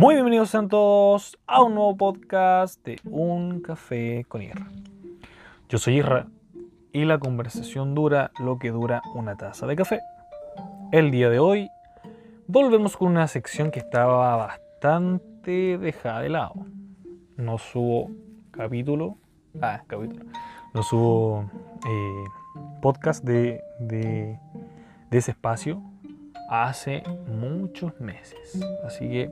Muy bienvenidos a todos a un nuevo podcast de Un Café con Irra. Yo soy Irra y la conversación dura lo que dura una taza de café. El día de hoy volvemos con una sección que estaba bastante dejada de lado. No subo capítulo, ah, capítulo, no subo eh, podcast de, de ese espacio hace muchos meses. Así que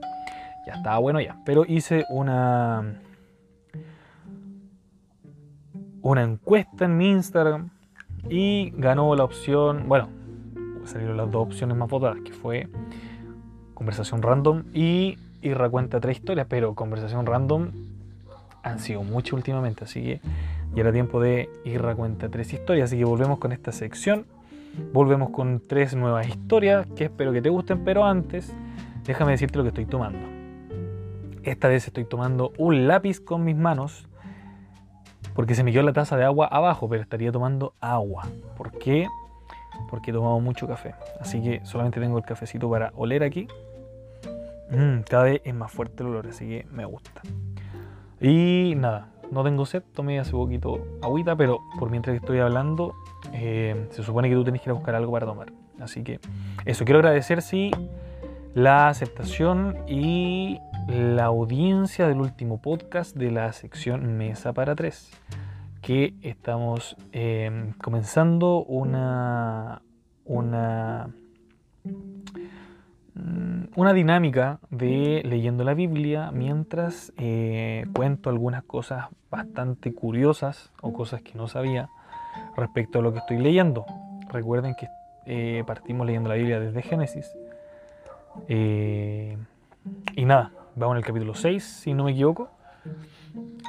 ya estaba bueno ya. Pero hice una una encuesta en mi Instagram y ganó la opción, bueno, salieron las dos opciones más votadas, que fue conversación random y Irra cuenta tres historias, pero conversación random han sido muchas últimamente, así que ya era tiempo de Irra cuenta tres historias, así que volvemos con esta sección, volvemos con tres nuevas historias que espero que te gusten, pero antes déjame decirte lo que estoy tomando. Esta vez estoy tomando un lápiz con mis manos porque se me quedó la taza de agua abajo, pero estaría tomando agua. ¿Por qué? Porque he tomado mucho café. Así que solamente tengo el cafecito para oler aquí. Mm, cada vez es más fuerte el olor, así que me gusta. Y nada, no tengo sed, tomé hace poquito agüita, pero por mientras que estoy hablando, eh, se supone que tú tenés que ir a buscar algo para tomar. Así que eso, quiero agradecer, sí, la aceptación y la audiencia del último podcast de la sección Mesa para Tres, que estamos eh, comenzando una, una, mm, una dinámica de leyendo la Biblia mientras eh, cuento algunas cosas bastante curiosas o cosas que no sabía respecto a lo que estoy leyendo. Recuerden que eh, partimos leyendo la Biblia desde Génesis. y nada, vamos en el capítulo 6, si no me equivoco.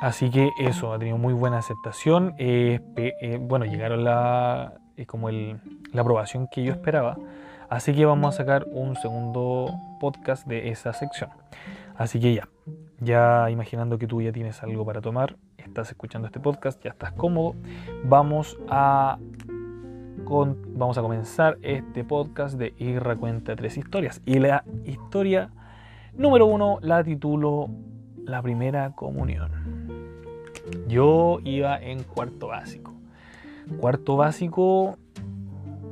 Así que eso, ha tenido muy buena aceptación. Eh, bueno, llegaron la, eh, como el, la aprobación que yo esperaba. Así que vamos a sacar un segundo podcast de esa sección. Así que ya, ya imaginando que tú ya tienes algo para tomar, estás escuchando este podcast, ya estás cómodo, vamos a, vamos a comenzar este podcast de Irra Cuenta Tres Historias. Y la historia Número uno, la titulo La primera comunión. Yo iba en cuarto básico. Cuarto básico,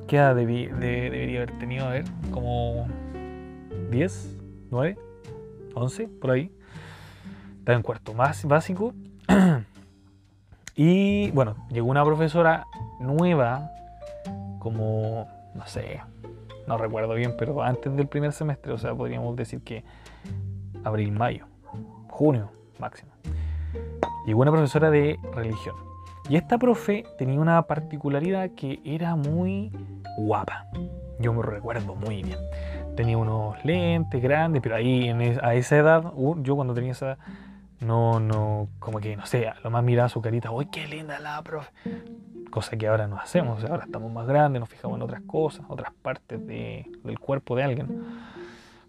¿qué edad debería haber tenido? A ver, como 10, 9, 11, por ahí. Estaba en cuarto más básico. y bueno, llegó una profesora nueva, como, no sé, no recuerdo bien, pero antes del primer semestre, o sea, podríamos decir que abril, mayo, junio máximo. Llegó una profesora de religión. Y esta profe tenía una particularidad que era muy guapa. Yo me recuerdo muy bien. Tenía unos lentes grandes, pero ahí a esa edad, yo cuando tenía esa no, no, como que, no sé, lo más miraba su carita, uy, qué linda la profe. Cosa que ahora no hacemos, ahora estamos más grandes, nos fijamos en otras cosas, otras partes del cuerpo de alguien.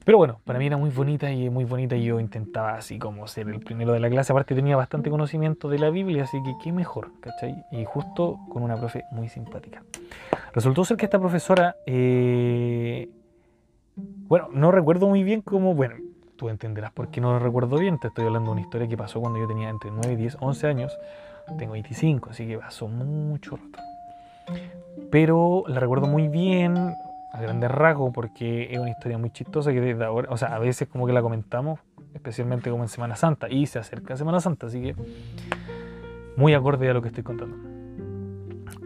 Pero bueno, para mí era muy bonita y muy bonita y yo intentaba así como ser el primero de la clase. Aparte tenía bastante conocimiento de la Biblia, así que qué mejor, ¿cachai? Y justo con una profe muy simpática. Resultó ser que esta profesora, eh, bueno, no recuerdo muy bien cómo, bueno, tú entenderás por qué no lo recuerdo bien. Te estoy hablando de una historia que pasó cuando yo tenía entre 9, 10, 11 años. Tengo 25, así que pasó mucho rato. Pero la recuerdo muy bien, a grandes rasgos porque es una historia muy chistosa que desde ahora, o sea, a veces como que la comentamos, especialmente como en Semana Santa, y se acerca Semana Santa, así que muy acorde a lo que estoy contando.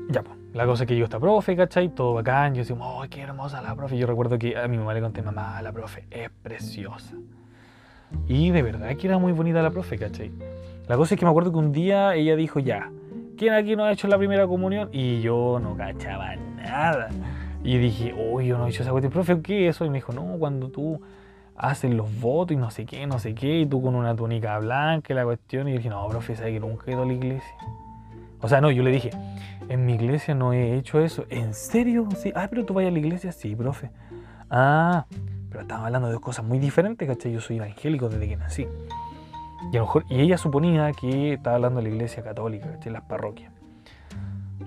Ya, pues, la cosa es que yo esta profe, ¿cachai? Todo bacán, yo decía, ¡oh, qué hermosa la profe! Yo recuerdo que a mi mamá le conté, mamá, la profe es preciosa. Y de verdad que era muy bonita la profe, ¿cachai? La cosa es que me acuerdo que un día ella dijo, ya, ¿quién aquí no ha hecho la primera comunión? Y yo no cachaba nada. Y dije, uy, yo no he hecho esa cuestión. Profe, ¿qué es eso? Y me dijo, no, cuando tú haces los votos y no sé qué, no sé qué, y tú con una túnica blanca y la cuestión. Y yo dije, no, profe, ¿sabes que nunca he ido a la iglesia? O sea, no, yo le dije, en mi iglesia no he hecho eso. ¿En serio? Sí. Ah, pero tú vas a la iglesia. Sí, profe. Ah, pero estaba hablando de cosas muy diferentes, ¿cachai? Yo soy evangélico desde que nací. Y a lo mejor, y ella suponía que estaba hablando de la iglesia católica, ¿cachai? Las parroquias.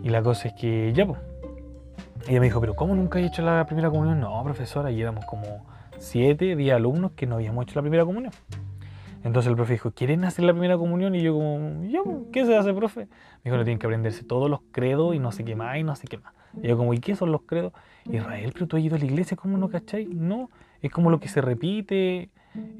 Y la cosa es que, ya, pues, ella me dijo, pero ¿cómo nunca he hecho la primera comunión? No, profesora, y éramos como siete, diez alumnos que no habíamos hecho la primera comunión. Entonces el profe dijo, ¿quieren hacer la primera comunión? Y yo como, ¿yo? ¿Qué se hace, profe? Me dijo, no tienen que aprenderse todos los credos y no sé qué más y no sé qué más. Y yo como, ¿y qué son los credos? Israel, pero tú has ido a la iglesia, ¿cómo no cachai? No, es como lo que se repite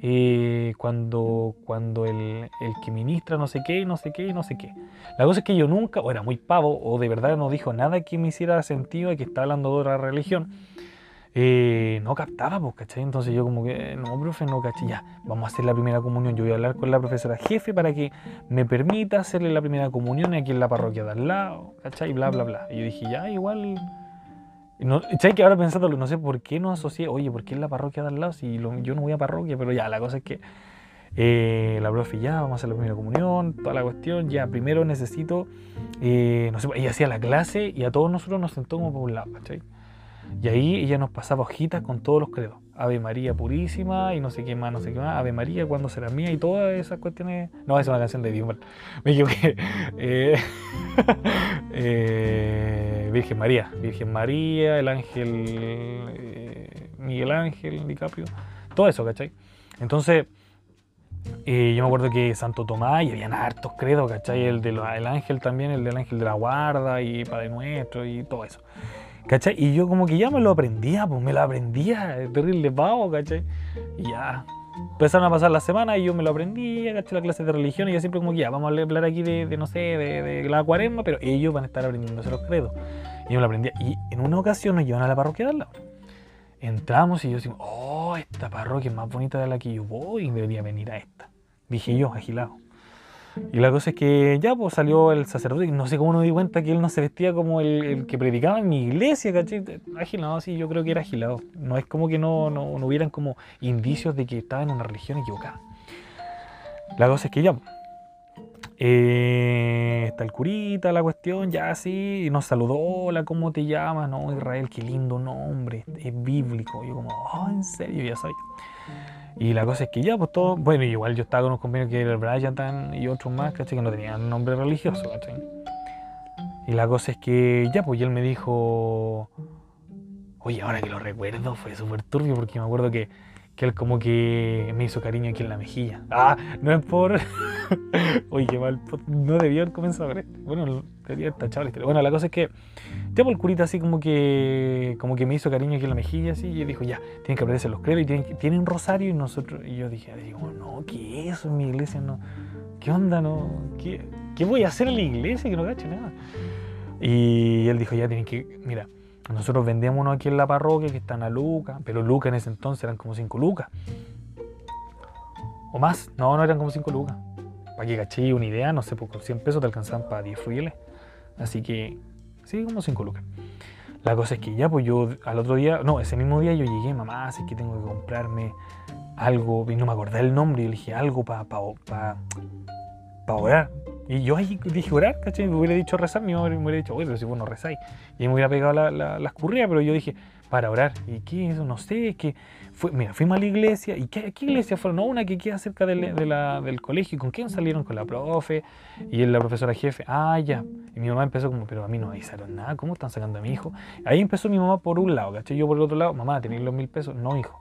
eh, cuando, cuando el, el, que ministra no sé qué, no sé qué, no sé qué. La cosa es que yo nunca, o era muy pavo, o de verdad no dijo nada que me hiciera sentido de que estaba hablando de otra religión. Eh, no captaba, pues, ¿cachai? Entonces yo como que, no, profe, no, ¿cachai? Ya, vamos a hacer la primera comunión. Yo voy a hablar con la profesora jefe para que me permita hacerle la primera comunión aquí en la parroquia de al lado, ¿cachai? Bla, bla, bla. Y yo dije, ya, igual... No, ¿Sabes que ahora pensando, no sé por qué no asocié, oye, ¿por qué en la parroquia de al lado? Si yo no voy a parroquia, pero ya, la cosa es que eh, la profe ya, vamos a hacer la primera comunión, toda la cuestión, ya, primero necesito, eh, no sé, ella hacía la clase y a todos nosotros nos sentó como por un lado, ¿cachai? Y ahí ella nos pasaba hojitas con todos los credos. Ave María Purísima y no sé qué más, no sé qué más. Ave María, ¿cuándo será mía? Y todas esas cuestiones. No, esa es una canción de Dios. Me equivoqué. Eh, eh, Virgen María. Virgen María, el ángel eh, Miguel Ángel, DiCaprio. Todo eso, ¿cachai? Entonces, eh, yo me acuerdo que Santo Tomás y habían hartos credos, ¿cachai? El del ángel también, el del ángel de la guarda y Padre Nuestro y todo eso. ¿Cachai? Y yo como que ya me lo aprendía, pues me lo aprendía, terrible pavo, ¿cachai? Y ya. Empezaron a pasar las semanas y yo me lo aprendía, ¿cachai? La clase de religión y yo siempre como que ya, vamos a hablar aquí de, no sé, de, de, la cuaresma, pero ellos van a estar aprendiéndose los credos. Y yo me lo aprendía. Y en una ocasión nos llevan a la parroquia de al lado. Entramos y yo decimos, oh, esta parroquia es más bonita de la que yo voy debería venir a esta. Dije yo, agilado. Y la cosa es que ya pues salió el sacerdote no sé cómo no di cuenta que él no se vestía como el, que predicaba en mi iglesia, ¿cachai? Agilado, sí, yo creo que era agilado. No es como que no, no, hubieran como indicios de que estaba en una religión equivocada. La cosa es que ya eh, está el curita, la cuestión, ya sí, nos saludó, hola, ¿cómo te llamas? No, Israel, qué lindo nombre, es bíblico. Yo como, oh, en serio, ya sabía. Y la cosa es que ya, pues todo, bueno, igual yo estaba con unos compañeros que era el Brian y otros más, ¿cachai? Que no tenían nombre religioso, ¿cachai? Y la cosa es que ya, pues él me dijo, oye, ahora que lo recuerdo, fue súper turbio porque me acuerdo que que él como que me hizo cariño aquí en la mejilla. Ah, no es por... Oye, mal, no debía haber comenzado con esto. Bueno, debería haber tachado la historia. Bueno, la cosa es que, por el curita así como que, como que me hizo cariño aquí en la mejilla, así, y dijo, ya, tienen que aprenderse los credos y tienen, tienen un rosario y nosotros, y yo dije, digo, no, ¿qué es eso mi iglesia? No, ¿qué onda? No, ¿qué, qué voy a hacer en la iglesia? Que no cache nada. Y él dijo, ya tienen que, mira, nosotros vendíamos uno aquí en la parroquia que están a Luca, pero Luca en ese entonces eran como 5 lucas. O más, no, no eran como 5 lucas. Para que caché una idea, no sé, por 100 pesos te alcanzaban para 10 frieles. Así que, sí, como 5 lucas. La cosa es que ya, pues yo al otro día, no, ese mismo día yo llegué, mamá, así que tengo que comprarme algo, y no me acordé el nombre, y le dije algo para pa, pa, pa. Y yo ahí dije orar, ¿cachai? Me hubiera dicho rezar, mi mamá me hubiera dicho, oye, pero si vos no rezáis. Y me hubiera pegado la, la, currías, pero yo dije, para orar. ¿Y qué es eso? No sé, es que fue, mira, fuimos a la iglesia. ¿Y qué, qué iglesia fue? No, una que queda cerca del, de la, del colegio. ¿Con quién salieron? Con la profe y la profesora jefe. Ah, ya. Y mi mamá empezó como, pero a mí no me avisaron nada. ¿Cómo están sacando a mi hijo? Ahí empezó mi mamá por un lado, ¿cachai? Yo por el otro lado, mamá, ¿tenéis los mil pesos? No, hijo.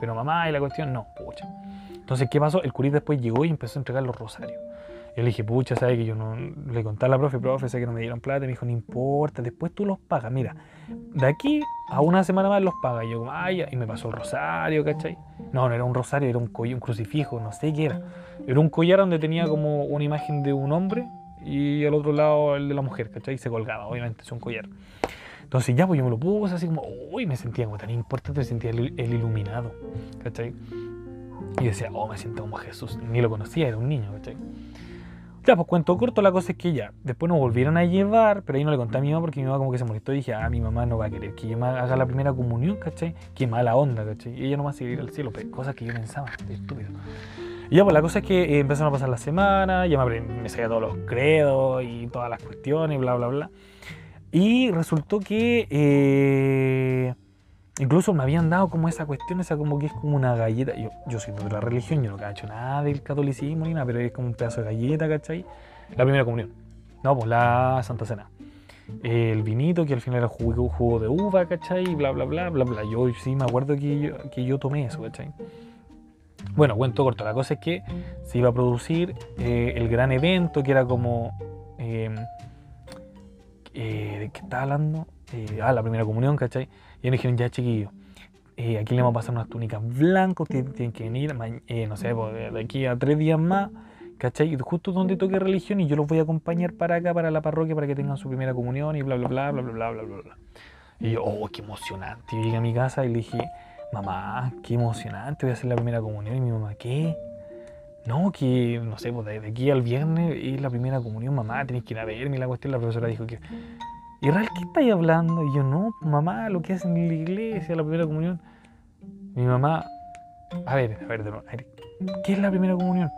Pero mamá, y la cuestión, no, pucha. Entonces, ¿qué pasó? El curita después llegó y empezó a entregar los rosarios. Yo le dije, pucha, ¿sabes que yo no le conté a la profe, profe, sé que no me dieron plata? Y me dijo, no importa, después tú los pagas. Mira, de aquí a una semana más los pagas. Y yo, ay, y me pasó el rosario, ¿cachai? No, no era un rosario, era un, un crucifijo, no sé qué era. Era un collar donde tenía como una imagen de un hombre y al otro lado el de la mujer, ¿cachai? Y se colgaba, obviamente, es un collar. Entonces ya, pues yo me lo puse así como, uy, me sentía como tan importante, me sentía el, el iluminado, ¿cachai? Y decía, oh, me siento como Jesús. Ni lo conocía, era un niño, ¿cachai? Ya, pues cuento corto, la cosa es que ya, después nos volvieron a llevar, pero ahí no le conté a mi mamá porque mi mamá como que se molestó y dije, ah, mi mamá no va a querer que yo haga la primera comunión, ¿cachai? Qué mala onda, ¿cachai? Y ella no va a seguir al cielo, pero cosas que yo pensaba, estúpido. Y ya, pues la cosa es que eh, empezaron a pasar las semanas, ya me, me todos los credos y todas las cuestiones, bla, bla, bla. Y resultó que... Eh, Incluso me habían dado como esa cuestión, esa como que es como una galleta. Yo, yo soy de otra religión, yo no cacho nada del catolicismo ni nada, pero es como un pedazo de galleta, ¿cachai? La primera comunión. No, pues la Santa Cena. el vinito, que al final era jugo, jugo de uva, ¿cachai? Bla, bla, bla, bla, bla. Yo sí me acuerdo que yo, que yo tomé eso, ¿cachai? Bueno, cuento corto, la cosa es que se iba a producir eh, el gran evento que era como... Eh, eh, ¿De qué estaba hablando? Ah, la primera comunión, ¿cachai? Y me dijeron, ya chiquillos, eh, aquí le vamos a pasar unas túnicas blancas, tienen que venir, eh, no sé, pues, de aquí a tres días más, ¿cachai? Justo donde toque religión y yo los voy a acompañar para acá, para la parroquia, para que tengan su primera comunión y bla, bla, bla, bla, bla, bla, bla, bla. Y yo, oh, qué emocionante. Y llegué a mi casa y le dije, mamá, qué emocionante, voy a hacer la primera comunión. Y mi mamá, ¿qué? No, que, no sé, pues de de aquí al viernes es la primera comunión, mamá, tenés que ir a verme. Y la cuestión, la profesora dijo que, Israel, ¿qué estáis hablando? Y yo, no, pues, mamá, lo que hacen en la iglesia, la primera comunión. Mi mamá, a ver, a ver, de a ver, ¿qué es la primera comunión?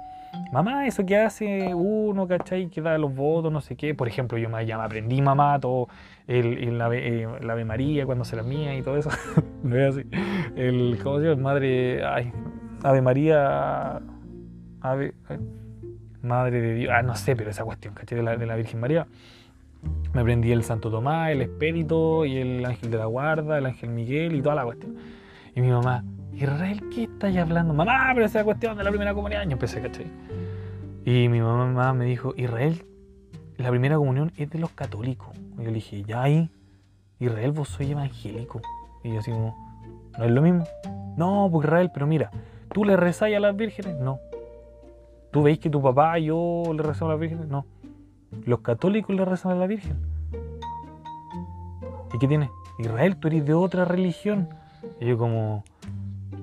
Mamá, eso que hace uno, ¿cachai? Que da los votos, no sé qué. Por ejemplo, yo ya me aprendí, mamá, todo el, el ave, eh, la Ave María cuando se la mía y todo eso. no es así. El, ¿cómo se llama? Madre, ay, Ave María, Ave, ay, Madre de Dios, ah, no sé, pero esa cuestión, ¿cachai? De la, de la Virgen María. Me aprendí el Santo Tomás, el Espíritu y el Ángel de la Guarda, el Ángel Miguel y toda la cuestión. Y mi mamá, Israel, ¿qué estás hablando? Mamá, pero esa cuestión de la primera comunión. Yo empecé, ¿cachai? Y mi mamá me dijo, Israel, la primera comunión es de los católicos. Y yo le dije, ya ahí, Israel, vos soy evangélico. Y yo así como, ¿no es lo mismo? No, pues Israel, pero mira, ¿tú le rezáis a las vírgenes? No. ¿Tú veis que tu papá y yo le rezamos a las vírgenes? No. Los católicos le rezan a la Virgen. ¿Y qué tiene? Israel, tú eres de otra religión. Y yo como,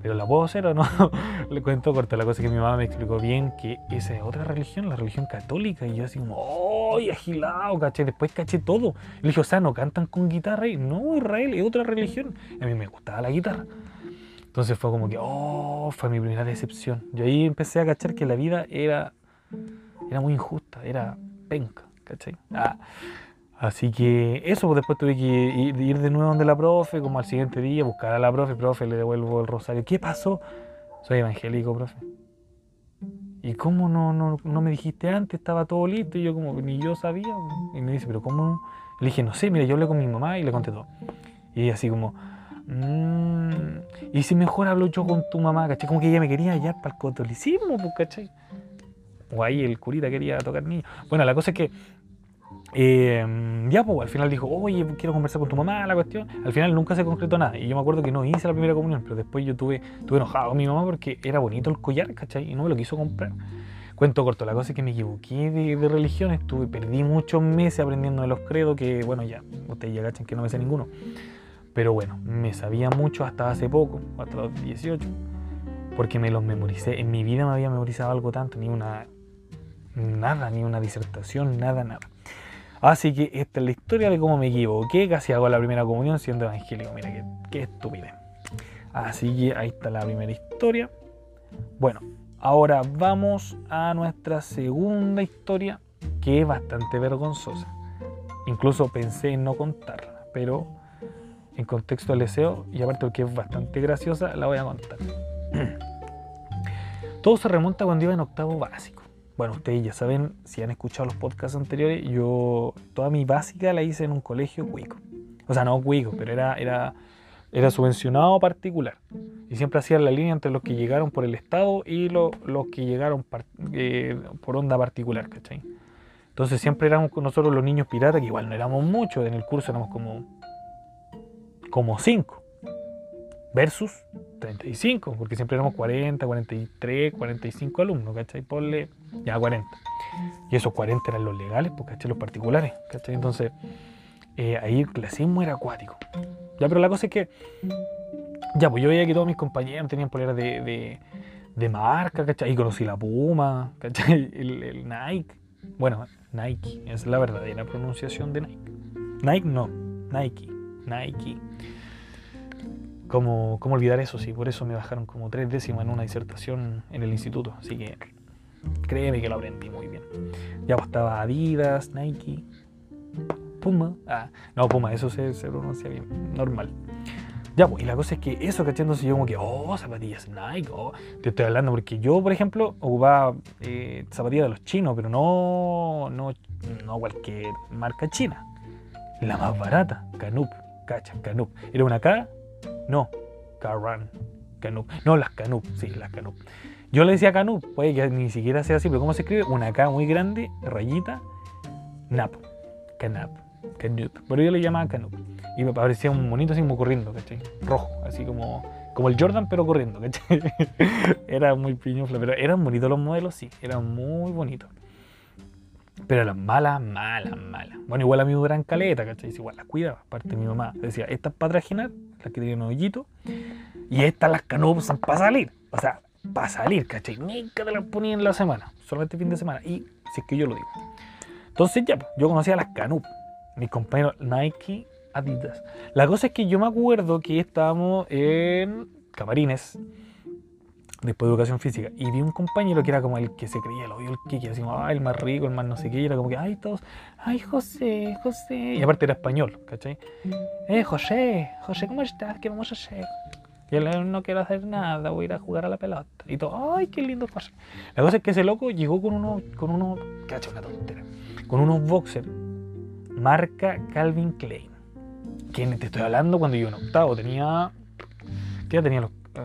¿pero la puedo hacer o no? Le cuento corto, la cosa que mi mamá me explicó bien que esa es otra religión, la religión católica. Y yo así como, ¡oh! agilado, caché. Después caché todo. Le dije, o sea, ¿no cantan con guitarra? Y no, Israel, es otra religión. Y a mí me gustaba la guitarra. Entonces fue como que, oh, fue mi primera decepción. Yo ahí empecé a cachar que la vida era, era muy injusta, era penca, ¿cachai? Ah, así que eso, pues después tuve que ir, de nuevo donde la profe, como al siguiente día, buscar a la profe, profe, le devuelvo el rosario. ¿Qué pasó? Soy evangélico, profe. ¿Y cómo no, no, no me dijiste antes? Estaba todo listo y yo como, ni yo sabía. Y me dice, ¿pero cómo? Le dije, no sé, mira, yo hablé con mi mamá y le conté todo. Y ella así como, "Mm, ¿y si mejor hablo yo con tu mamá? ¿Cachai? Como que ella me quería hallar para el catolicismo, pues, ¿cachai? O ahí el curita quería tocar niños. Bueno, la cosa es que eh, ya, pues al final dijo, oye, quiero conversar con tu mamá, la cuestión. Al final nunca se concretó nada. Y yo me acuerdo que no hice la primera comunión, pero después yo tuve, tuve enojado con mi mamá porque era bonito el collar, ¿cachai? Y no me lo quiso comprar. Cuento corto, la cosa es que me equivoqué de, de religión, estuve, perdí muchos meses aprendiendo de los credos, que bueno, ya, ustedes ya cachan que no me sé ninguno. Pero bueno, me sabía mucho hasta hace poco, hasta los 18, porque me los memoricé. En mi vida me había memorizado algo tanto, ni una, nada, ni una disertación, nada, nada. Así que esta es la historia de cómo me equivoqué, casi hago la primera comunión siendo evangélico. Mira, qué, qué estupidez. Así que ahí está la primera historia. Bueno, ahora vamos a nuestra segunda historia, que es bastante vergonzosa. Incluso pensé en no contarla, pero en contexto del deseo, y aparte porque es bastante graciosa, la voy a contar. Todo se remonta cuando iba en octavo básico. Bueno, ustedes ya saben, si han escuchado los podcasts anteriores, yo toda mi básica la hice en un colegio cuico. O sea, no cuico, pero era, era, era subvencionado particular. Y siempre hacían la línea entre los que llegaron por el Estado y lo- los que llegaron eh, por onda particular, ¿cachai? Entonces siempre éramos nosotros los niños piratas, que igual no éramos muchos, en el curso éramos como, como 5, versus 35, porque siempre éramos 40, 43, 45 alumnos, ¿cachai? Ponle ya 40. Y esos 40 eran los legales, pues, ¿cachai? Los particulares, ¿cachai? Entonces, eh, ahí el clasismo era acuático. Ya, pero la cosa es que, ya, pues yo veía que todos mis compañeros tenían poleras de, de, de marca, ¿cachai? Y conocí la Puma, ¿cachai? El Nike. Bueno, Nike, es la verdadera pronunciación de Nike. Nike no, Nike, Nike. ¿Cómo, ¿Cómo olvidar eso? Sí, por eso me bajaron como tres décimas en una disertación en el instituto. Así que créeme que lo aprendí muy bien. Ya pues estaba Adidas, Nike, Puma. Ah, no, Puma, eso se, se pronuncia bien, normal. Ya, pues, y la cosa es que eso, ¿cachai? Entonces yo como que, oh, zapatillas Nike, oh, te estoy hablando porque yo, por ejemplo, ocupaba eh, zapatillas de los chinos, pero no, no, no cualquier marca china. La más barata, Canup, cacha, Canup. ¿Era una K? No, Carran, Canup. No, las Canup, sí, las Canup. Yo le decía Canup, puede que ni siquiera sea así, pero ¿cómo se escribe? Una K muy grande, rayita, Nap, Canap, Canup. Pero yo le llamaba Canup. Y me parecía un monito así como corriendo, ¿cachai? Rojo, así como, como el Jordan, pero corriendo, ¿cachai? era muy piñufla, pero eran bonitos los modelos, sí, eran muy bonitos. Pero eran malas, malas, malas. Bueno, igual a mí me eran caleta, ¿cachai? Igual las cuidaba. Aparte, de mi mamá decía, estas para trajinar, las que tienen hoyito, y estas las que no para salir. O sea, para salir, ¿cachai? Nunca te las ponía en la semana, solamente fin de semana. Y si es que yo lo digo. Entonces, ya, pues, yo conocía las Canup, mis compañeros Nike, Adidas. La cosa es que yo me acuerdo que estábamos en Camarines después de educación física, y vi un compañero que era como el que se creía el odio, el que así como, el más rico, el más no sé qué, y era como que, ay, todos, ay, José, José, y aparte era español, ¿cachai? Eh, José, José, ¿cómo estás? ¿Qué vamos a hacer? Y él no quiero hacer nada, voy a ir a jugar a la pelota. Y todo, ay, qué lindo José. La cosa es que ese loco llegó con unos, con unos, cacho, una tontera, con unos boxers, marca Calvin Klein. ¿Quién te estoy hablando cuando yo en octavo tenía, ¿qué tenía los, a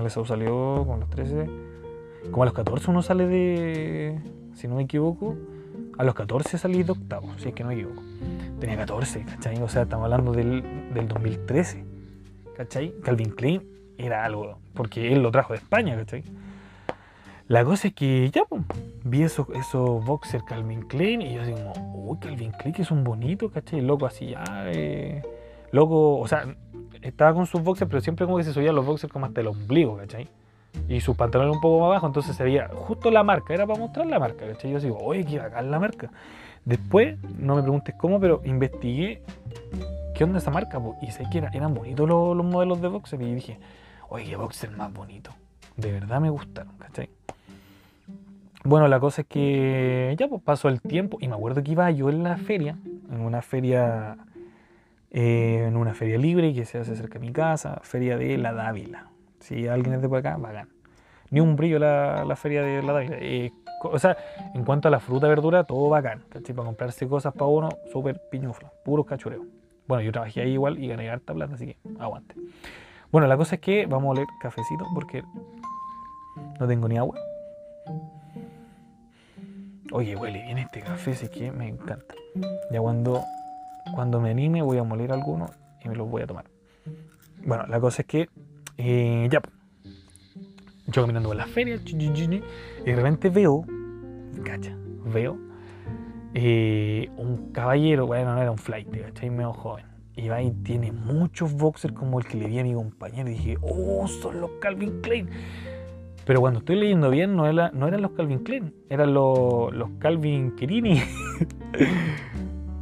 eso salió con los 13. Como a los 14 uno sale de. Si no me equivoco. A los 14 salí de octavo, si es que no me equivoco. Tenía 14, ¿cachai? O sea, estamos hablando del, del 2013. ¿Cachai? Calvin Klein era algo. Porque él lo trajo de España, ¿cachai? La cosa es que ya, pues, vi esos, esos boxers Calvin Klein y yo así como, uy, Calvin Klein que es un bonito, ¿cachai? Loco así ya, eh, loco, o sea, estaba con sus boxers, pero siempre como que se subía los boxers como hasta el ombligo, ¿cachai? Y sus pantalones un poco más abajo, entonces se veía justo la marca, era para mostrar la marca, ¿cachai? Yo digo, oye, qué bacán la marca. Después, no me preguntes cómo, pero investigué qué onda esa marca, y sé que eran bonitos los, modelos de boxer, y dije, oye, qué boxer más bonito. De verdad me gustaron, ¿cachai? Bueno, la cosa es que ya pues pasó el tiempo y me acuerdo que iba yo en la feria, en una feria eh, en una feria libre que se hace cerca de mi casa, feria de la Dávila. Si alguien es de por acá, vagan. Ni un brillo la, la feria de la Dávila. Eh, o sea, en cuanto a la fruta, verdura, todo bacán. Para comprarse cosas para uno, súper piñuflo, puros cachureos. Bueno, yo trabajé ahí igual y gané harta plata, así que aguante. Bueno, la cosa es que vamos a oler cafecito porque no tengo ni agua. Oye, huele bien este café, así que me encanta. Ya cuando cuando me anime voy a moler algunos y me los voy a tomar. Bueno, la cosa es que eh, ya, yo caminando por la feria y de repente veo, cacha, veo eh, un caballero, bueno, no era un flight, ¿cachai? Medio joven. Y va y tiene muchos boxers como el que le di a mi compañero. Y dije, oh, son los Calvin Klein. Pero cuando estoy leyendo bien, no, era, no eran los Calvin Klein, eran los, los Calvin Kerini.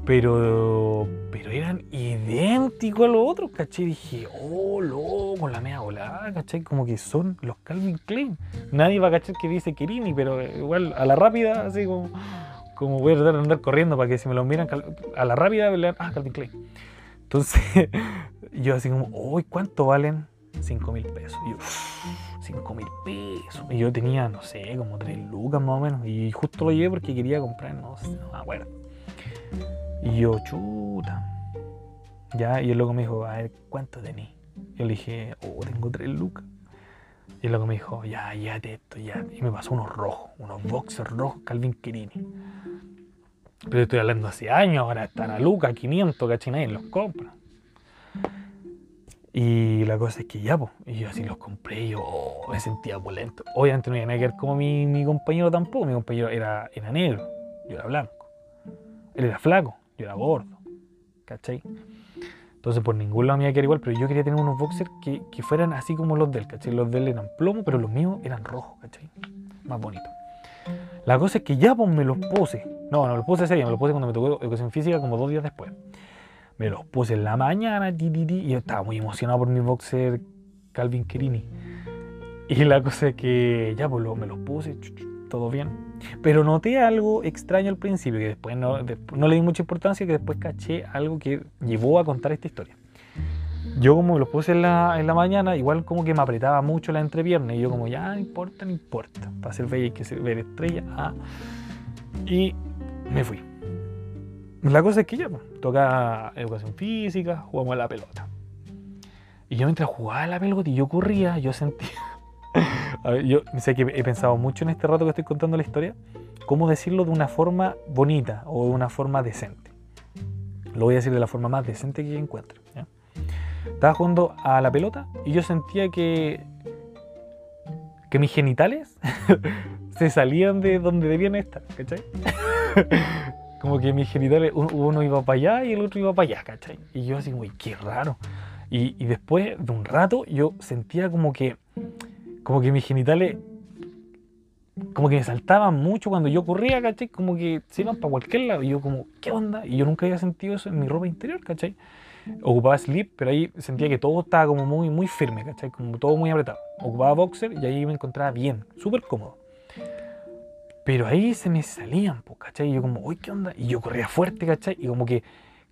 Pero, pero eran idénticos a los otros, ¿cachai? Dije, oh, loco, la mea volada, ¿cachai? Como que son los Calvin Klein. Nadie va a cachar que dice Kirini, pero igual a la rápida, así como, como voy a tratar de andar corriendo para que si me lo miran a la rápida, lean, ah, Calvin Klein. Entonces, yo así como, uy, ¿cuánto valen? 5 mil pesos. Y yo, 5 mil pesos. Y yo tenía, no sé, como 3 lucas más o menos. Y justo lo llevé porque quería comprar, no sé, no me acuerdo. Y yo, chuta. Ya, y el loco me dijo, a ver, ¿cuánto tenés? Yo le dije, oh, tengo tres lucas. Y el loco me dijo, ya, ya, esto, ya. Y me pasó unos rojos, unos boxers rojos Calvin Quirini. Pero estoy hablando hace años, ahora están a lucas, 500, ¿cachai? Nadie los compra. Y la cosa es que ya, pues, y yo así los compré y yo oh, me sentía opulento. Obviamente no iba a ver como mi, mi compañero tampoco, mi compañero era, era negro, yo era blanco. Él era flaco, yo era gordo, ¿cachai? Entonces por ningún lado me iba a quedar igual, pero yo quería tener unos boxers que, que fueran así como los de él, ¿cachai? Los de él eran plomo, pero los míos eran rojos, ¿cachai? Más bonitos. La cosa es que ya pues me los puse. No, no los puse ese día, me los puse cuando me tocó educación física como dos días después. Me los puse en la mañana, y yo estaba muy emocionado por mi boxer Calvin Kerini. Y la cosa es que ya pues me los puse, todo bien. Pero noté algo extraño al principio, que después no, no le di mucha importancia, que después caché algo que llevó a contar esta historia. Yo como lo puse en la, en la mañana, igual como que me apretaba mucho la entrepierna y yo como, ya, no importa, no importa. Para ser bella hay que ver estrella. Ah. Y me fui. La cosa es que ya, pues, toca educación física, jugamos a la pelota. Y yo mientras jugaba a la pelota y yo corría, yo sentía... yo sé que he pensado mucho en este rato que estoy contando la historia, cómo decirlo de una forma bonita o de una forma decente. Lo voy a decir de la forma más decente que encuentro. ¿ya? Estaba jugando a la pelota y yo sentía que, que mis genitales se salían de donde debían estar, ¿cachai? como que mis genitales, un- uno iba para allá y el otro iba para allá, ¿cachai? Y yo así, como, "Uy, qué raro. Y, y después de un rato yo sentía como que, como que mis genitales, como que me saltaban mucho cuando yo corría, ¿cachai? Como que se iban para cualquier lado. Y yo como, ¿qué onda? Y yo nunca había sentido eso en mi ropa interior, ¿cachai? Ocupaba slip, pero ahí sentía que todo estaba como muy, muy firme, ¿cachai? Como todo muy apretado. Ocupaba boxer y ahí me encontraba bien, súper cómodo. Pero ahí se me salían, pues, ¿cachai? Y yo como, uy, ¿qué onda? Y yo corría fuerte, ¿cachai? Y como que,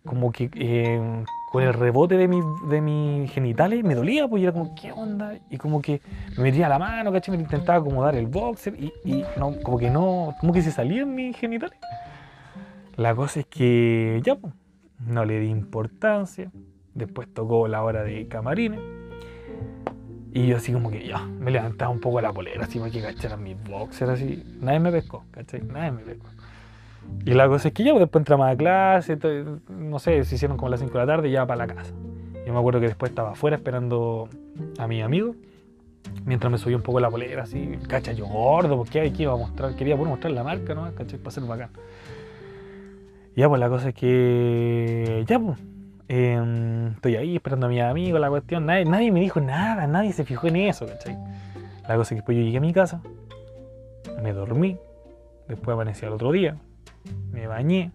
como que eh, con el rebote de, mis de mis genitales me dolía, pues, y era como, ¿qué onda? Y como que me metía la mano, ¿cachai? Me intentaba acomodar el boxer y, y no, como que no, como que se salían mis genitales. La cosa es que ya, pues, no le di importancia. Después tocó la hora de camarines. Y yo así como que ya, me levantaba un poco la polera, así para que cacharan mis boxers, así. Nadie me pescó, ¿cachai? Nadie me pescó. Y la cosa es que ya, pues, después entramos a clase, no sé, se hicieron como las 5 de la tarde y ya para la casa. Yo me acuerdo que después estaba afuera esperando a mi amigo, mientras me subía un poco la polera, así, cacha, yo gordo, porque hay que iba a mostrar, quería puro mostrar la marca, ¿no? ¿Cachai? Para ser bacán. Ya, pues la cosa es que, ya, pues, em, estoy ahí esperando a mi amigo, la cuestión, nadie, nadie me dijo nada, nadie se fijó en eso, ¿cachai? La cosa es que después yo llegué a mi casa, me dormí, después amanecí al otro día, me bañé,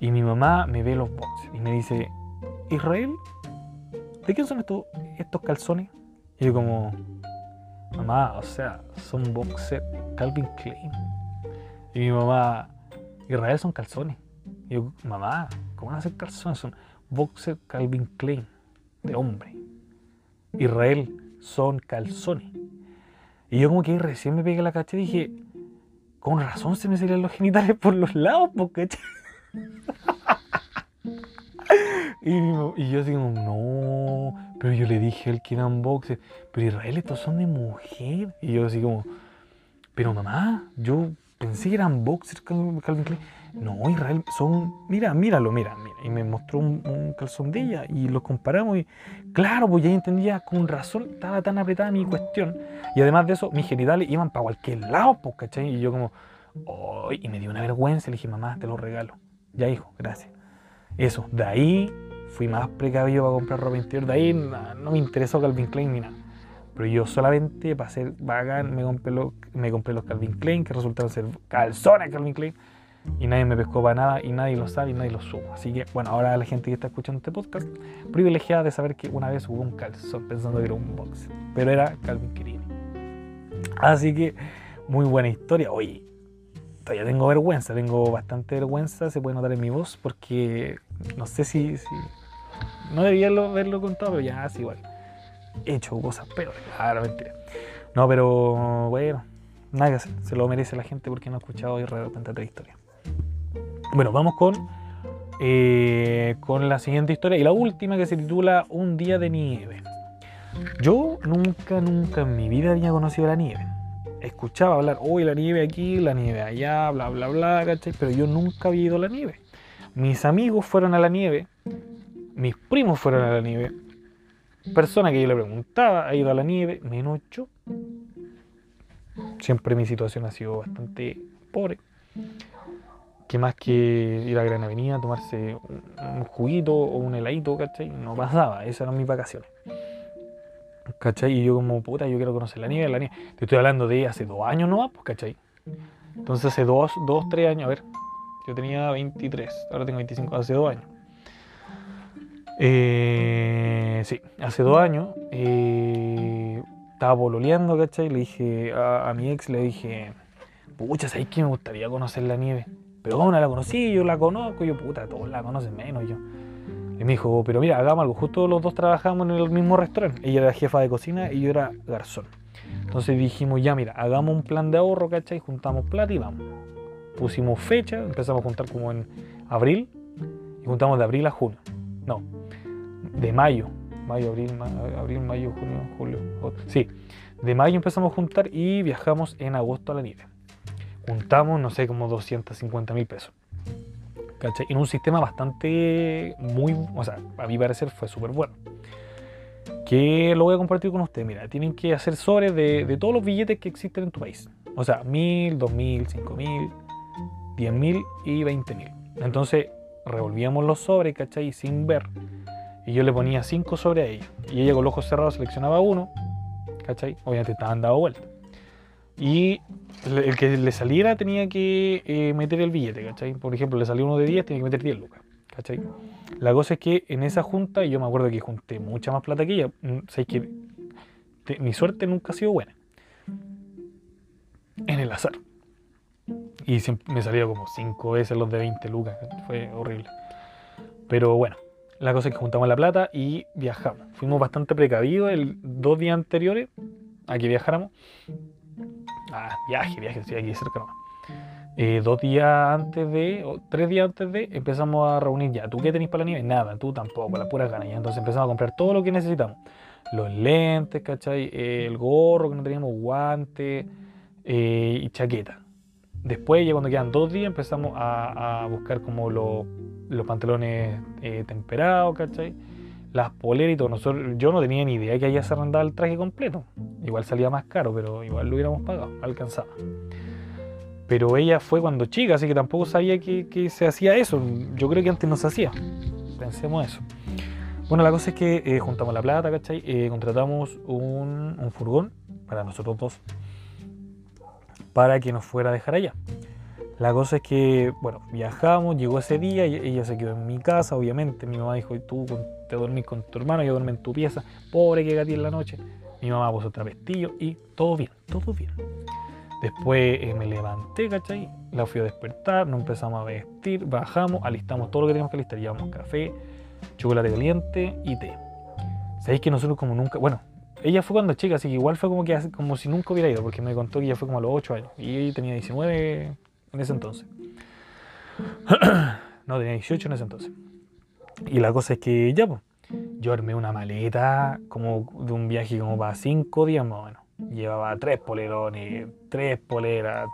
y mi mamá me ve los boxes y me dice, Israel, ¿de quién son estos, estos calzones? Y yo como, mamá, o sea, son boxer Calvin Klein. Y mi mamá, Israel son calzones. Y yo, mamá, ¿cómo van a ser calzones? Son boxer Calvin Klein, de hombre. Israel son calzones. Y yo como que recién me pegué la cacha y dije, con razón se me salían los genitales por los lados, porque y, y yo así como, no, pero yo le dije él que eran boxers, pero Israel, estos son de mujer. Y yo así como, pero mamá, yo pensé que eran boxers Cal- Calvin. No, Israel, son, mira, míralo, mira, mira. Y me mostró un, un calzón de ella y los comparamos y, claro, pues ya entendía, con razón estaba tan apretada mi cuestión. Y además de eso, mis genitales iban para cualquier lado, pues, ¿cachai? Y yo como, "Ay", y me dio una vergüenza, le dije, mamá, te lo regalo. Ya, hijo, gracias. Eso, de ahí fui más precavido para comprar ropa interior, de ahí no me interesó Calvin Klein ni nada. Pero yo solamente para ser bacán me compré, los, me compré los Calvin Klein, que resultaron ser calzones Calvin Klein. Y nadie me pescó para nada, y nadie lo sabe, y nadie lo supo. Así que, bueno, ahora la gente que está escuchando este podcast, privilegiada de saber que una vez hubo un calzón pensando que era un box. Pero era Calvin Klein. Así que, muy buena historia. Oye, todavía tengo vergüenza, tengo bastante vergüenza, se puede notar en mi voz, porque no sé si. si no debía lo- haberlo contado, pero ya es igual. He hecho cosas peores, claro, mentira. No, pero bueno, nada que hacer, se lo merece la gente porque no ha escuchado y de cuenta otra historia. Bueno, vamos con, eh, con la siguiente historia y la última que se titula Un día de nieve. Yo nunca, nunca en mi vida había conocido la nieve. Escuchaba hablar, hoy la nieve aquí, la nieve allá, bla, bla, bla, ¿cachai? Pero yo nunca había ido a la nieve. Mis amigos fueron a la nieve, mis primos fueron a la nieve, persona que yo le preguntaba ha ido a la nieve, menos yo. Siempre mi situación ha sido bastante pobre. Que más que ir a Gran Avenida, tomarse un, juguito o un heladito, ¿cachai? No pasaba, esas eran mis vacaciones. ¿Cachai? Y yo como, puta, yo quiero conocer la nieve, la nieve. Te estoy hablando de hace dos años nomás, pues, ¿cachai? Entonces hace dos, dos, tres años, a ver, yo tenía 23, ahora tengo 25, hace dos años. Eh, sí, hace dos años eh, estaba pololeando, ¿cachai? Le dije a, a mi ex, le dije, pucha, ¿sabes que me gustaría conocer la nieve? Pero ¿cómo no la conocí? Yo la conozco, yo puta, todos la conocen menos yo. Y me dijo, pero mira, hagamos algo, justo los dos trabajamos en el mismo restaurante. Ella era jefa de cocina y yo era garzón. Entonces dijimos, ya mira, hagamos un plan de ahorro, ¿cachai? Juntamos plata y vamos. pusimos fecha, empezamos a juntar como en abril y juntamos de abril a junio. No, de mayo, mayo, abril, abril, mayo, junio, julio. Sí, de mayo empezamos a juntar y viajamos en agosto a la nieve. Juntamos, no sé, como 250 mil pesos. ¿Cachai? En un sistema bastante muy, o sea, a mi parecer fue súper bueno. Que lo voy a compartir con ustedes. Mira, tienen que hacer sobres de, de todos los billetes que existen en tu país. O sea, mil, dos mil, cinco mil, diez mil y veinte mil. Entonces revolvíamos los sobres, ¿cachai? Sin ver. Y yo le ponía cinco sobres a ella. Y ella con los ojos cerrados seleccionaba uno, ¿cachai? Obviamente estaban dado vuelta. Y el que le saliera tenía que eh, meter el billete, ¿cachai? Por ejemplo, le salió uno de 10, tenía que meter 10 lucas, ¿cachai? La cosa es que en esa junta, yo me acuerdo que junté mucha más plata que ella, mm, sé que mi suerte nunca ha sido buena. En el azar. Y me salía como 5 veces los de 20 lucas, fue horrible. Pero bueno, la cosa es que juntamos la plata y viajamos. Fuimos bastante precavidos el dos días anteriores a que viajáramos Ah, viaje, viaje, estoy aquí cerca nomás. Eh, dos días antes de, o tres días antes de, empezamos a reunir ya. ¿Tú qué tenés para la nieve? Nada, tú tampoco, la pura gana. Entonces empezamos a comprar todo lo que necesitamos. Los lentes, ¿cachai? el gorro, que no teníamos guantes eh, y chaqueta. Después, ya cuando quedan dos días, empezamos a, buscar como los pantalones eh, temperados, ¿cachai? Las poleras y todo. Nosotros, yo no tenía ni idea que haya se arrendaba el traje completo. Igual salía más caro, pero igual lo hubiéramos pagado, alcanzaba. Pero ella fue cuando chica, así que tampoco sabía que, se hacía eso. Yo creo que antes no se hacía. Pensemos eso. Bueno, la cosa es que eh, juntamos la plata, ¿cachai? Eh, contratamos un, un, furgón para nosotros dos para que nos fuera a dejar allá. La cosa es que, bueno, viajamos, llegó ese día, ella se quedó en mi casa, obviamente. Mi mamá dijo, tú te dormís con tu hermano, yo duermo en tu pieza. Pobre que gatí en la noche. Mi mamá puso travestillo y todo bien, todo bien. Después eh, me levanté, ¿cachai? La fui a despertar, nos empezamos a vestir, bajamos, alistamos todo lo que teníamos que alistar. Llevamos café, chocolate caliente y té. ¿Sabéis que nosotros como nunca, bueno, ella fue cuando chica, así que igual fue como que como si nunca hubiera ido, porque me contó que ella fue como a los 8 años y ella tenía 19 en ese entonces. no, tenía 18 en ese entonces. Y la cosa es que ya, pues, yo armé una maleta como de un viaje como para 5 días más o menos. Llevaba tres polerones, tres poleras,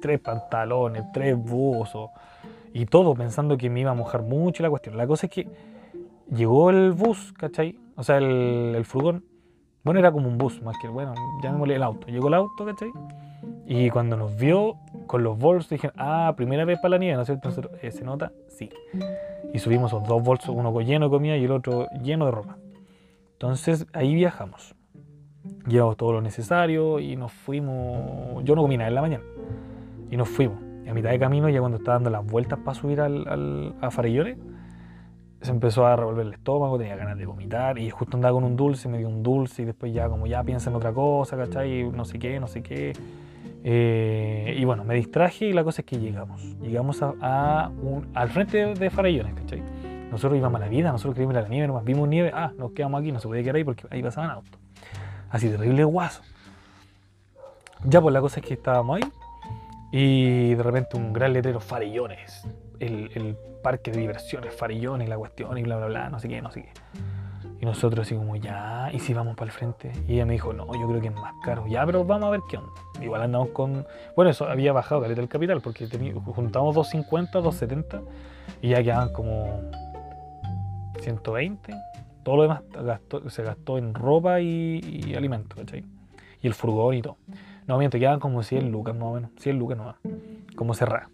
tres pantalones, tres buzos y todo pensando que me iba a mojar mucho la cuestión. La cosa es que llegó el bus, ¿cachai? O sea, el, el furgón. Bueno, era como un bus, más que, bueno, ya me molé el auto. Llegó el auto, ¿cachai? Y cuando nos vio con los bolsos, dije, ah, primera vez para la nieve, ¿no es cierto? Eh, ¿Se nota? Sí. Y subimos los dos bolsos, uno lleno de comida y el otro lleno de ropa. Entonces ahí viajamos. Llevamos todo lo necesario y nos fuimos. Yo no comí nada en la mañana. Y nos fuimos. Y a mitad de camino, ya cuando estaba dando las vueltas para subir al, a Farellones, se empezó a revolver el estómago, tenía ganas de vomitar y justo andaba con un dulce, me dio un dulce y después ya como ya piensa en otra cosa, ¿cachai? No sé qué, no sé qué. Eh, y bueno, me distraje y la cosa es que llegamos. Llegamos a, un, al frente de Farellones, ¿cachai? Nosotros íbamos a la vida, nosotros queríamos ir a la nieve, nomás vimos nieve, ah, nos quedamos aquí, no se podía quedar ahí porque ahí pasaban autos. Así terrible guaso. Ya pues la cosa es que estábamos ahí y de repente un gran letrero Farellones, el, el parque de diversiones, Farellones, la cuestión y bla bla bla, no sé qué, no sé qué. Y nosotros así como, ya, ¿y si vamos para el frente? Y ella me dijo, no, yo creo que es más caro. Ya, pero vamos a ver qué onda. Igual andamos con... Bueno, eso había bajado caleta el capital porque juntamos 250, 270 y ya quedaban como 120. Todo lo demás se gastó en ropa y, alimentos, ¿cachai? Y el furgón y todo. No, miento, quedaban como 100 lucas más o menos. 100 lucas nomás. Como cerrar.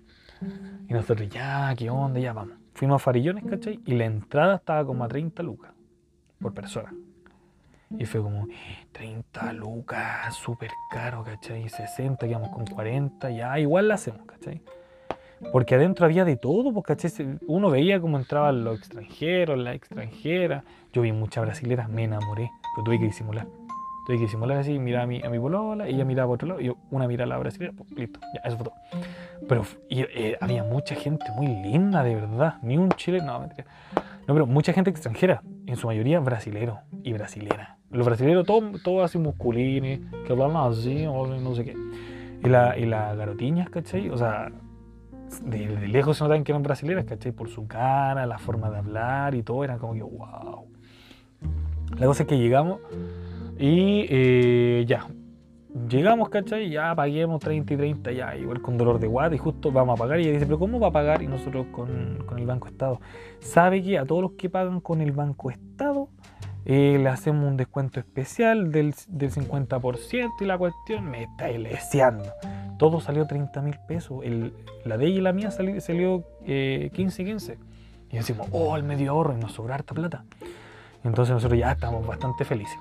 Y nosotros, ya, ¿qué onda? Ya vamos. Fuimos a Farillones, ¿cachai? Y la entrada estaba como a 30 lucas por persona. Y fue como 30 lucas, súper caro, ¿cachai? 60, quedamos con 40, ya igual la hacemos, ¿cachai? Porque adentro había de todo, pues, ¿cachai? Uno veía cómo entraban los extranjeros, las extranjeras. Yo vi muchas brasileras, me enamoré, pero tuve que disimular. Tuve que disimular así, mirar a mi, a mi ella miraba por otro lado, y yo una miraba a la brasilera, pues, listo, ya, eso fue. Pero eh, había mucha gente muy linda, de verdad. Ni un chileno, no, mentira. No, pero mucha gente extranjera, en su mayoría brasilero y brasilera. Los brasileros, todos todo así musculines, que hablan así, no sé qué. Y la, y la garotiñas, ¿cachai? O sea, de, de lejos se notaban que eran brasileñas, ¿cachai? Por su cara, la forma de hablar y todo, era como que, wow. La cosa es que llegamos y eh, ya, llegamos, ¿cachai? Ya paguemos 30 y 30, ya, igual con dolor de guata y justo vamos a pagar. Y ella dice, pero ¿cómo va a pagar? Y nosotros con, con el Banco Estado. ¿Sabe que a todos los que pagan con el Banco Estado eh, le hacemos un descuento especial del, del 50% y la cuestión me está eleseando. Todo salió 30 mil pesos. El, la de ella y la mía salió, salió eh, 15 15. Y decimos, oh, el medio ahorro y nos sobra harta plata. Entonces nosotros ya estamos bastante felices.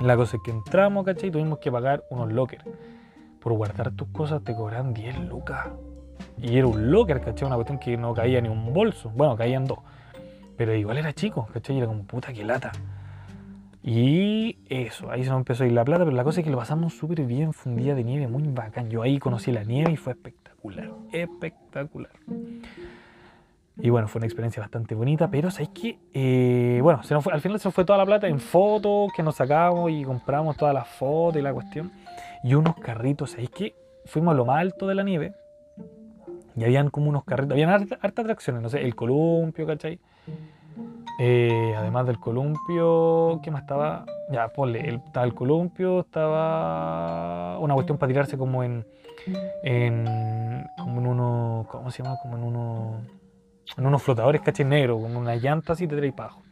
La cosa es que entramos, ¿cachai? Y tuvimos que pagar unos lockers. Por guardar tus cosas te cobran 10 lucas. Y era un locker, ¿cachai? Una cuestión que no caía ni un bolso. Bueno, caían dos. Pero igual era chico, ¿cachai? Y era como puta que lata. Y eso, ahí se nos empezó a ir la plata, pero la cosa es que lo pasamos súper bien, fue un día de nieve muy bacán. Yo ahí conocí la nieve y fue espectacular, espectacular. Y bueno, fue una experiencia bastante bonita, pero ¿sabéis que eh, bueno, al final se nos fue toda la plata en fotos que nos sacamos y compramos todas las fotos y la cuestión. Y unos carritos, ¿sabéis que Fuimos a lo más alto de la nieve y habían como unos carritos, habían hartas harta atracciones, no sé, el columpio, ¿cachai? Eh, además del columpio, ¿qué más estaba? Ya, ponle, el, estaba el columpio, estaba una cuestión para tirarse como en, en como en uno, ¿cómo se llama? Como en uno, en unos flotadores, ¿cachai? Negro, con una llanta así trae para abajo.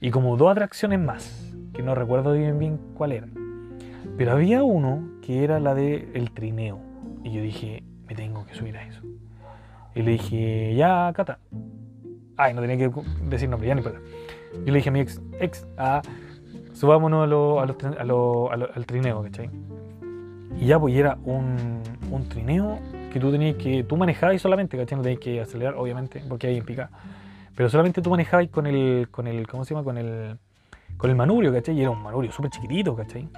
Y como dos atracciones más, que no recuerdo bien bien cuál era. Pero había uno que era la de el trineo. Y yo dije, me tengo que subir a eso. Y le dije, ya, Cata. Ay, no tenía que decir nombre, ya ni puedo. Yo le dije a mi ex, ex, ah, subámonos a lo, a los a lo- al trineo, ¿cachai? Y ya, pues y era un, un trineo que tú tenías que, tú manejabas solamente, ¿cachai? No tenías que acelerar, obviamente, porque hay en pica. Pero solamente tú manejabas con el, con el, ¿cómo se llama? Con el, con el manubrio, ¿cachai? Y era un manubrio súper chiquitito, ¿cachai?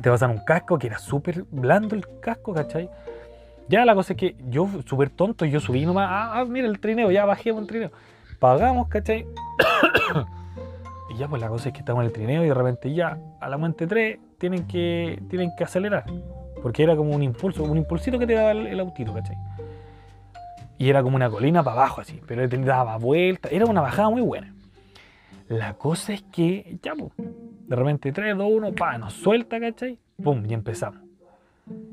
Te pasan un casco que era súper blando el casco, ¿cachai? Ya la cosa es que yo, súper tonto, yo subí nomás, ah, ah, mira el trineo, ya bajé un trineo. Pagamos, ¿cachai? y ya pues la cosa es que estamos en el trineo y de repente ya, a la muerte 3, tienen que, tienen que acelerar. Porque era como un impulso, un impulsito que te daba el, el autito, ¿cachai? Y era como una colina para abajo así, pero te daba vuelta, era una bajada muy buena. La cosa es que, ya pues, de repente 3, 2, 1, pa, nos suelta, ¿cachai? Pum, y empezamos.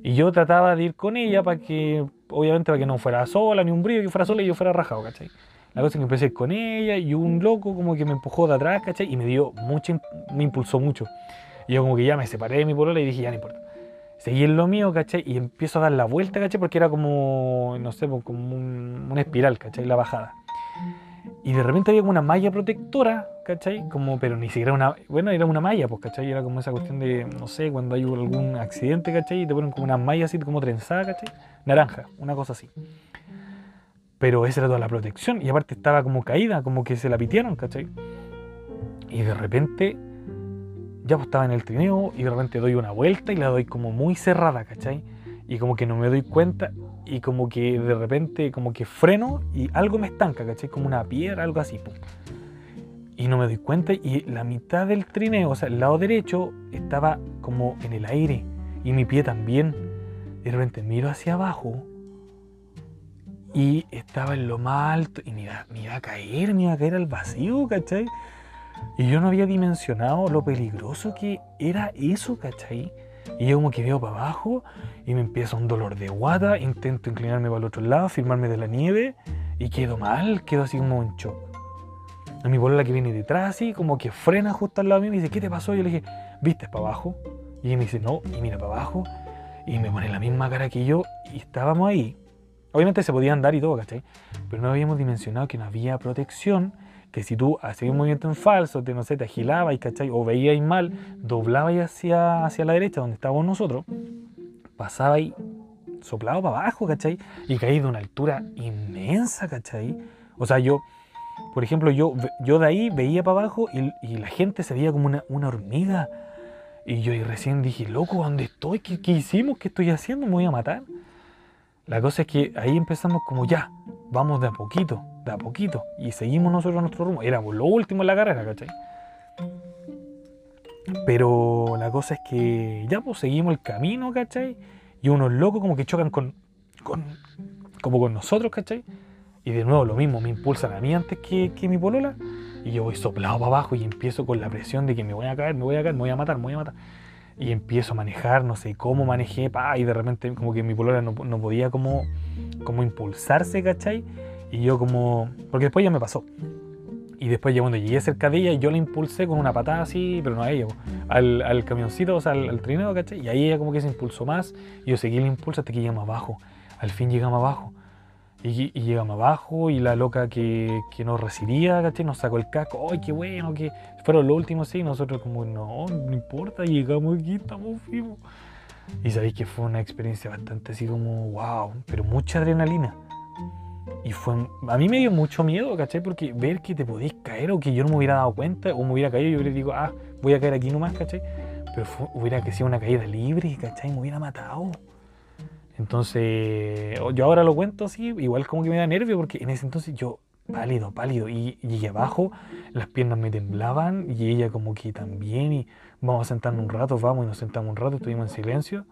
Y yo trataba de ir con ella para que, obviamente, para que no fuera sola, ni un brillo, que fuera sola y yo fuera rajado, ¿cachai? La cosa es que empecé con ella y un loco como que me empujó de atrás, ¿cachai? Y me dio mucho, me impulsó mucho. Y yo como que ya me separé de mi polola y dije, ya no importa. Seguí en lo mío, ¿cachai? Y empiezo a dar la vuelta, ¿cachai? Porque era como, no sé, pues, como un- una espiral, ¿cachai? La bajada. Y de repente había como una malla protectora, ¿cachai? Como, pero ni siquiera una. Bueno, era una malla, pues, ¿cachai? Era como esa cuestión de, no sé, cuando hay algún accidente, ¿cachai? Y te ponen como una malla así como trenzada, ¿cachai? Naranja, una cosa así. Pero esa era toda la protección. Y aparte estaba como caída, como que se la pitearon, ¿cachai? Y de repente, ya pues estaba en el trineo y de repente doy una vuelta y la doy como muy cerrada, ¿cachai? Y como que no me doy cuenta y como que de repente como que freno y algo me estanca, ¿cachai? Como una piedra, algo así. pum. Y no me doy cuenta y la mitad del trineo, o sea, el lado derecho estaba como en el aire y mi pie también. Y de repente miro hacia abajo y estaba en lo más alto y me iba, me iba a caer, me iba a caer al vacío, ¿cachai? Y yo no había dimensionado lo peligroso que era eso, ¿cachai? Y yo como que veo para abajo y me empieza un dolor de guata, intento inclinarme para el otro lado, firmarme de la nieve y quedo mal, quedo así como en shock. A mi bolola que viene detrás así, como que frena justo al lado mío y me dice, ¿qué te pasó? Yo le dije, ¿viste para abajo? Y ella me dice, no, y mira para abajo. Y me pone la misma cara que yo y estábamos ahí. Obviamente se podía andar y todo, ¿cachai? Pero no habíamos dimensionado que no había protección, que si tú hacías un movimiento en falso, te, no sé, te agilabas, ¿cachai? O veíais mal, doblabas hacia, hacia la derecha, donde estábamos nosotros, pasaba ahí soplado para abajo, ¿cachai? Y caí de una altura inmensa, ¿cachai? O sea, yo, por ejemplo, yo, yo de ahí veía para abajo y, y la gente se veía como una, una hormiga. Y yo ahí recién dije, loco, ¿dónde estoy? ¿Qué, qué hicimos? ¿Qué estoy haciendo? ¿Me voy a matar? La cosa es que ahí empezamos como ya, vamos de a poquito, de a poquito. Y seguimos nosotros nuestro rumbo. Éramos lo último en la carrera, ¿cachai? Pero la cosa es que ya pues seguimos el camino, ¿cachai? Y unos locos como que chocan con, con, como con nosotros, ¿cachai? Y de nuevo lo mismo, me impulsan a mí antes que, que mi polola. Y yo voy soplado para abajo y empiezo con la presión de que me voy a caer, me voy a caer, me voy a matar, me voy a matar. Y empiezo a manejar, no sé cómo manejé, pa, y de repente como que mi polola no, no podía como, como impulsarse, ¿cachai? Y yo como... Porque después ya me pasó. Y después ya cuando llegué cerca de ella, yo la impulsé con una patada así, pero no a ella, al, al camioncito, o sea, al, al, trineo, ¿cachai? Y ahí ella como que se impulsó más, y yo seguí el impulso hasta que llegamos abajo. Al fin llegamos abajo. Y, llegamos abajo, y la loca que, que nos recibía, ¿cachai? Nos sacó el casco, ¡ay, qué bueno! que Fueron los últimos, sí, y nosotros como, no, no importa, llegamos aquí, estamos vivos. Y sabéis que fue una experiencia bastante así como, wow, pero mucha adrenalina. Y fue, a mí me dio mucho miedo, ¿cachai? Porque ver que te podéis caer o que yo no me hubiera dado cuenta o me hubiera caído, yo hubiera digo, ah, voy a caer aquí nomás, ¿cachai? Pero hubiera que sido una caída libre, ¿cachai? Me hubiera matado. Entonces, yo ahora lo cuento así, igual como que me da nervio porque en ese entonces yo, pálido, pálido, y llegué abajo, las piernas me temblaban y ella como que también, y vamos a sentarnos un rato, vamos y nos sentamos un rato, estuvimos en silencio,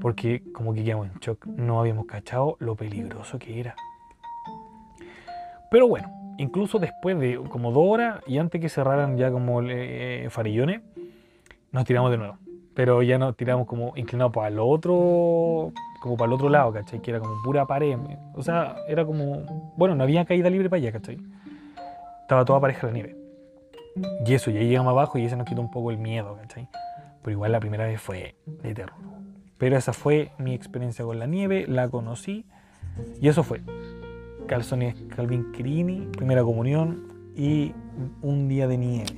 porque como que quedamos en shock, no habíamos cachado lo peligroso que era. Pero bueno, incluso después de como dos horas y antes que cerraran ya como eh, farillones, nos tiramos de nuevo. Pero ya nos tiramos como inclinados para el otro, como para el otro lado, ¿cachai? Que era como pura pared. O sea, era como, bueno, no había caída libre para allá, ¿cachai? Estaba toda pareja la nieve. Y eso, y ahí llegamos abajo y ese nos quitó un poco el miedo, ¿cachai? Pero igual la primera vez fue de terror. Pero esa fue mi experiencia con la nieve, la conocí y eso fue calzones Calvin Crini, primera comunión y un día de nieve.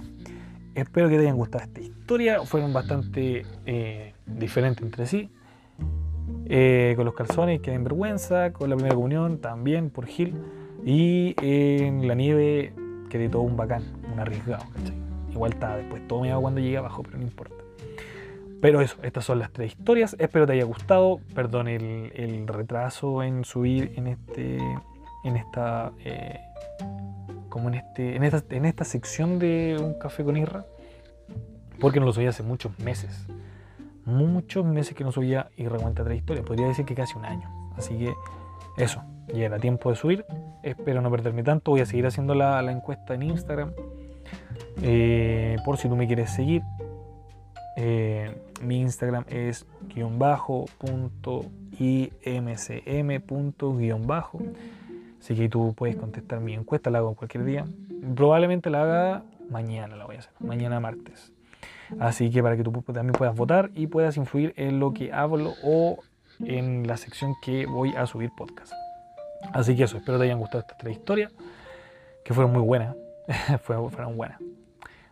Espero que te hayan gustado esta historia, fueron bastante eh, diferentes entre sí. Eh, con los calzones que den vergüenza, con la primera comunión también por Gil y en la nieve quedé todo un bacán, un arriesgado, ¿cachai? Igual estaba después todo me cuando llegué abajo, pero no importa. Pero eso, estas son las tres historias. Espero te haya gustado. Perdón el, el retraso en subir en este en esta, eh, como en, este, en, esta, en esta sección de Un Café con Irra, porque no lo subía hace muchos meses. Muchos meses que no subía y recuenta tres historias. Podría decir que casi un año. Así que eso, ya era tiempo de subir. Espero no perderme tanto. Voy a seguir haciendo la, la encuesta en Instagram. Eh, por si tú me quieres seguir. Eh, mi Instagram es guion bajo punto imcm punto guion bajo. Así que tú puedes contestar mi encuesta, la hago cualquier día. Probablemente la haga mañana, la voy a hacer, mañana martes. Así que para que tú también puedas votar y puedas influir en lo que hablo o en la sección que voy a subir podcast. Así que eso, espero te hayan gustado estas tres historias, que fueron muy buenas, fueron buenas.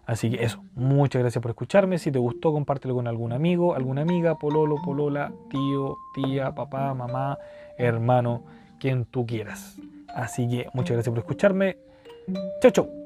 Así que eso, muchas gracias por escucharme. Si te gustó, compártelo con algún amigo, alguna amiga, pololo, polola, tío, tía, papá, mamá, hermano, quien tú quieras. Así que muchas gracias por escucharme. Chau, chau.